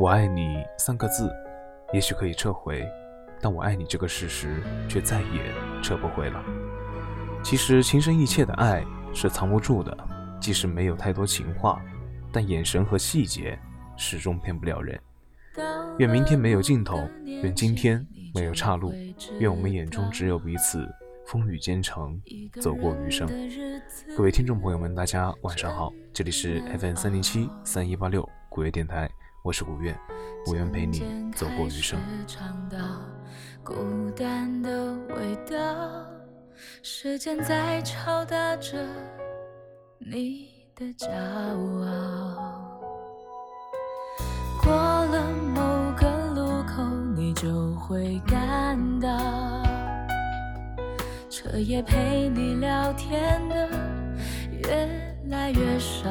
我爱你三个字，也许可以撤回，但我爱你这个事实却再也撤不回了。其实情深意切的爱是藏不住的，即使没有太多情话，但眼神和细节始终骗不了人。愿明天没有尽头，愿今天没有岔路，愿我们眼中只有彼此，风雨兼程，走过余生。各位听众朋友们，大家晚上好，这里是 FM 三零七三一八六古月电台，我是古月，我愿陪你走过余生。孤单的味道，时间在敲打着你的骄傲。过了某个路口，你就会感到，彻夜陪你聊天的越来越少，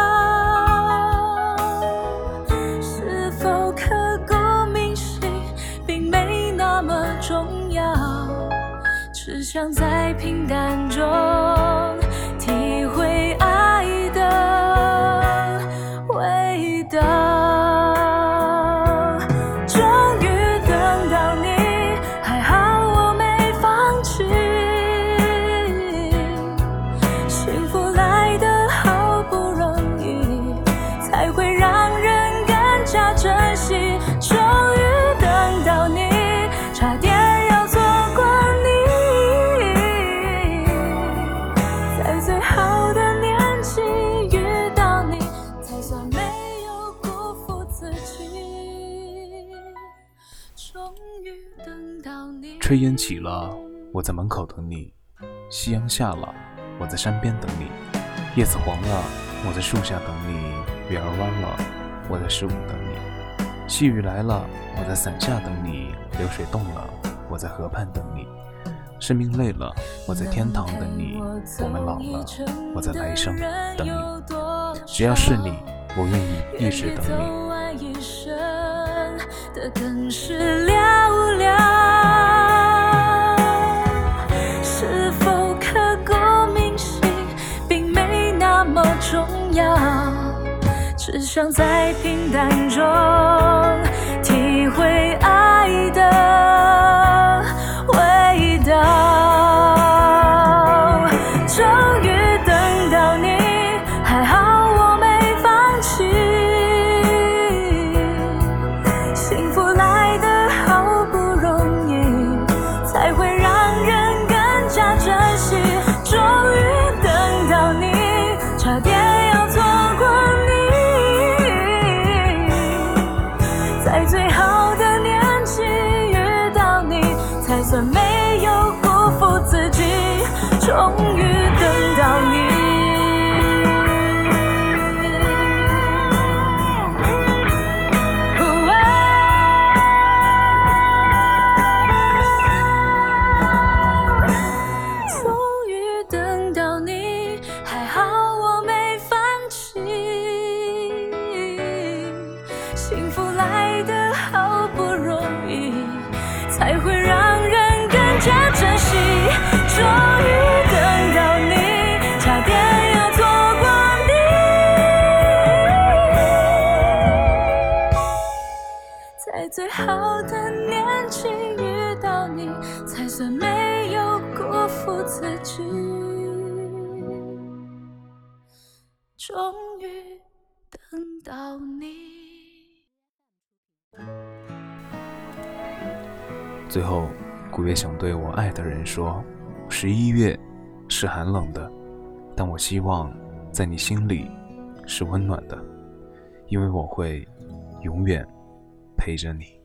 只想在平淡中炊烟起了，我在门口等你；夕阳下了，我在山边等你；叶子黄了，我在树下等你；月儿弯了，我在十五等你；细雨来了，我在伞下等你；流水动了，我在河畔等你；生命累了，我在天堂等你；我们老了，我在来生等你。只要是你，我愿意一直等你。要，只想在平淡中体会在最好的年纪遇到你，才算没有辜负自己。终于等到你。终于等到你，还好我没放弃。幸福来在最好的年纪遇到你，才算没有辜负自己。终于等到你。最后，古月想对我爱的人说：十一月是寒冷的，但我希望在你心里是温暖的，因为我会永远陪着你。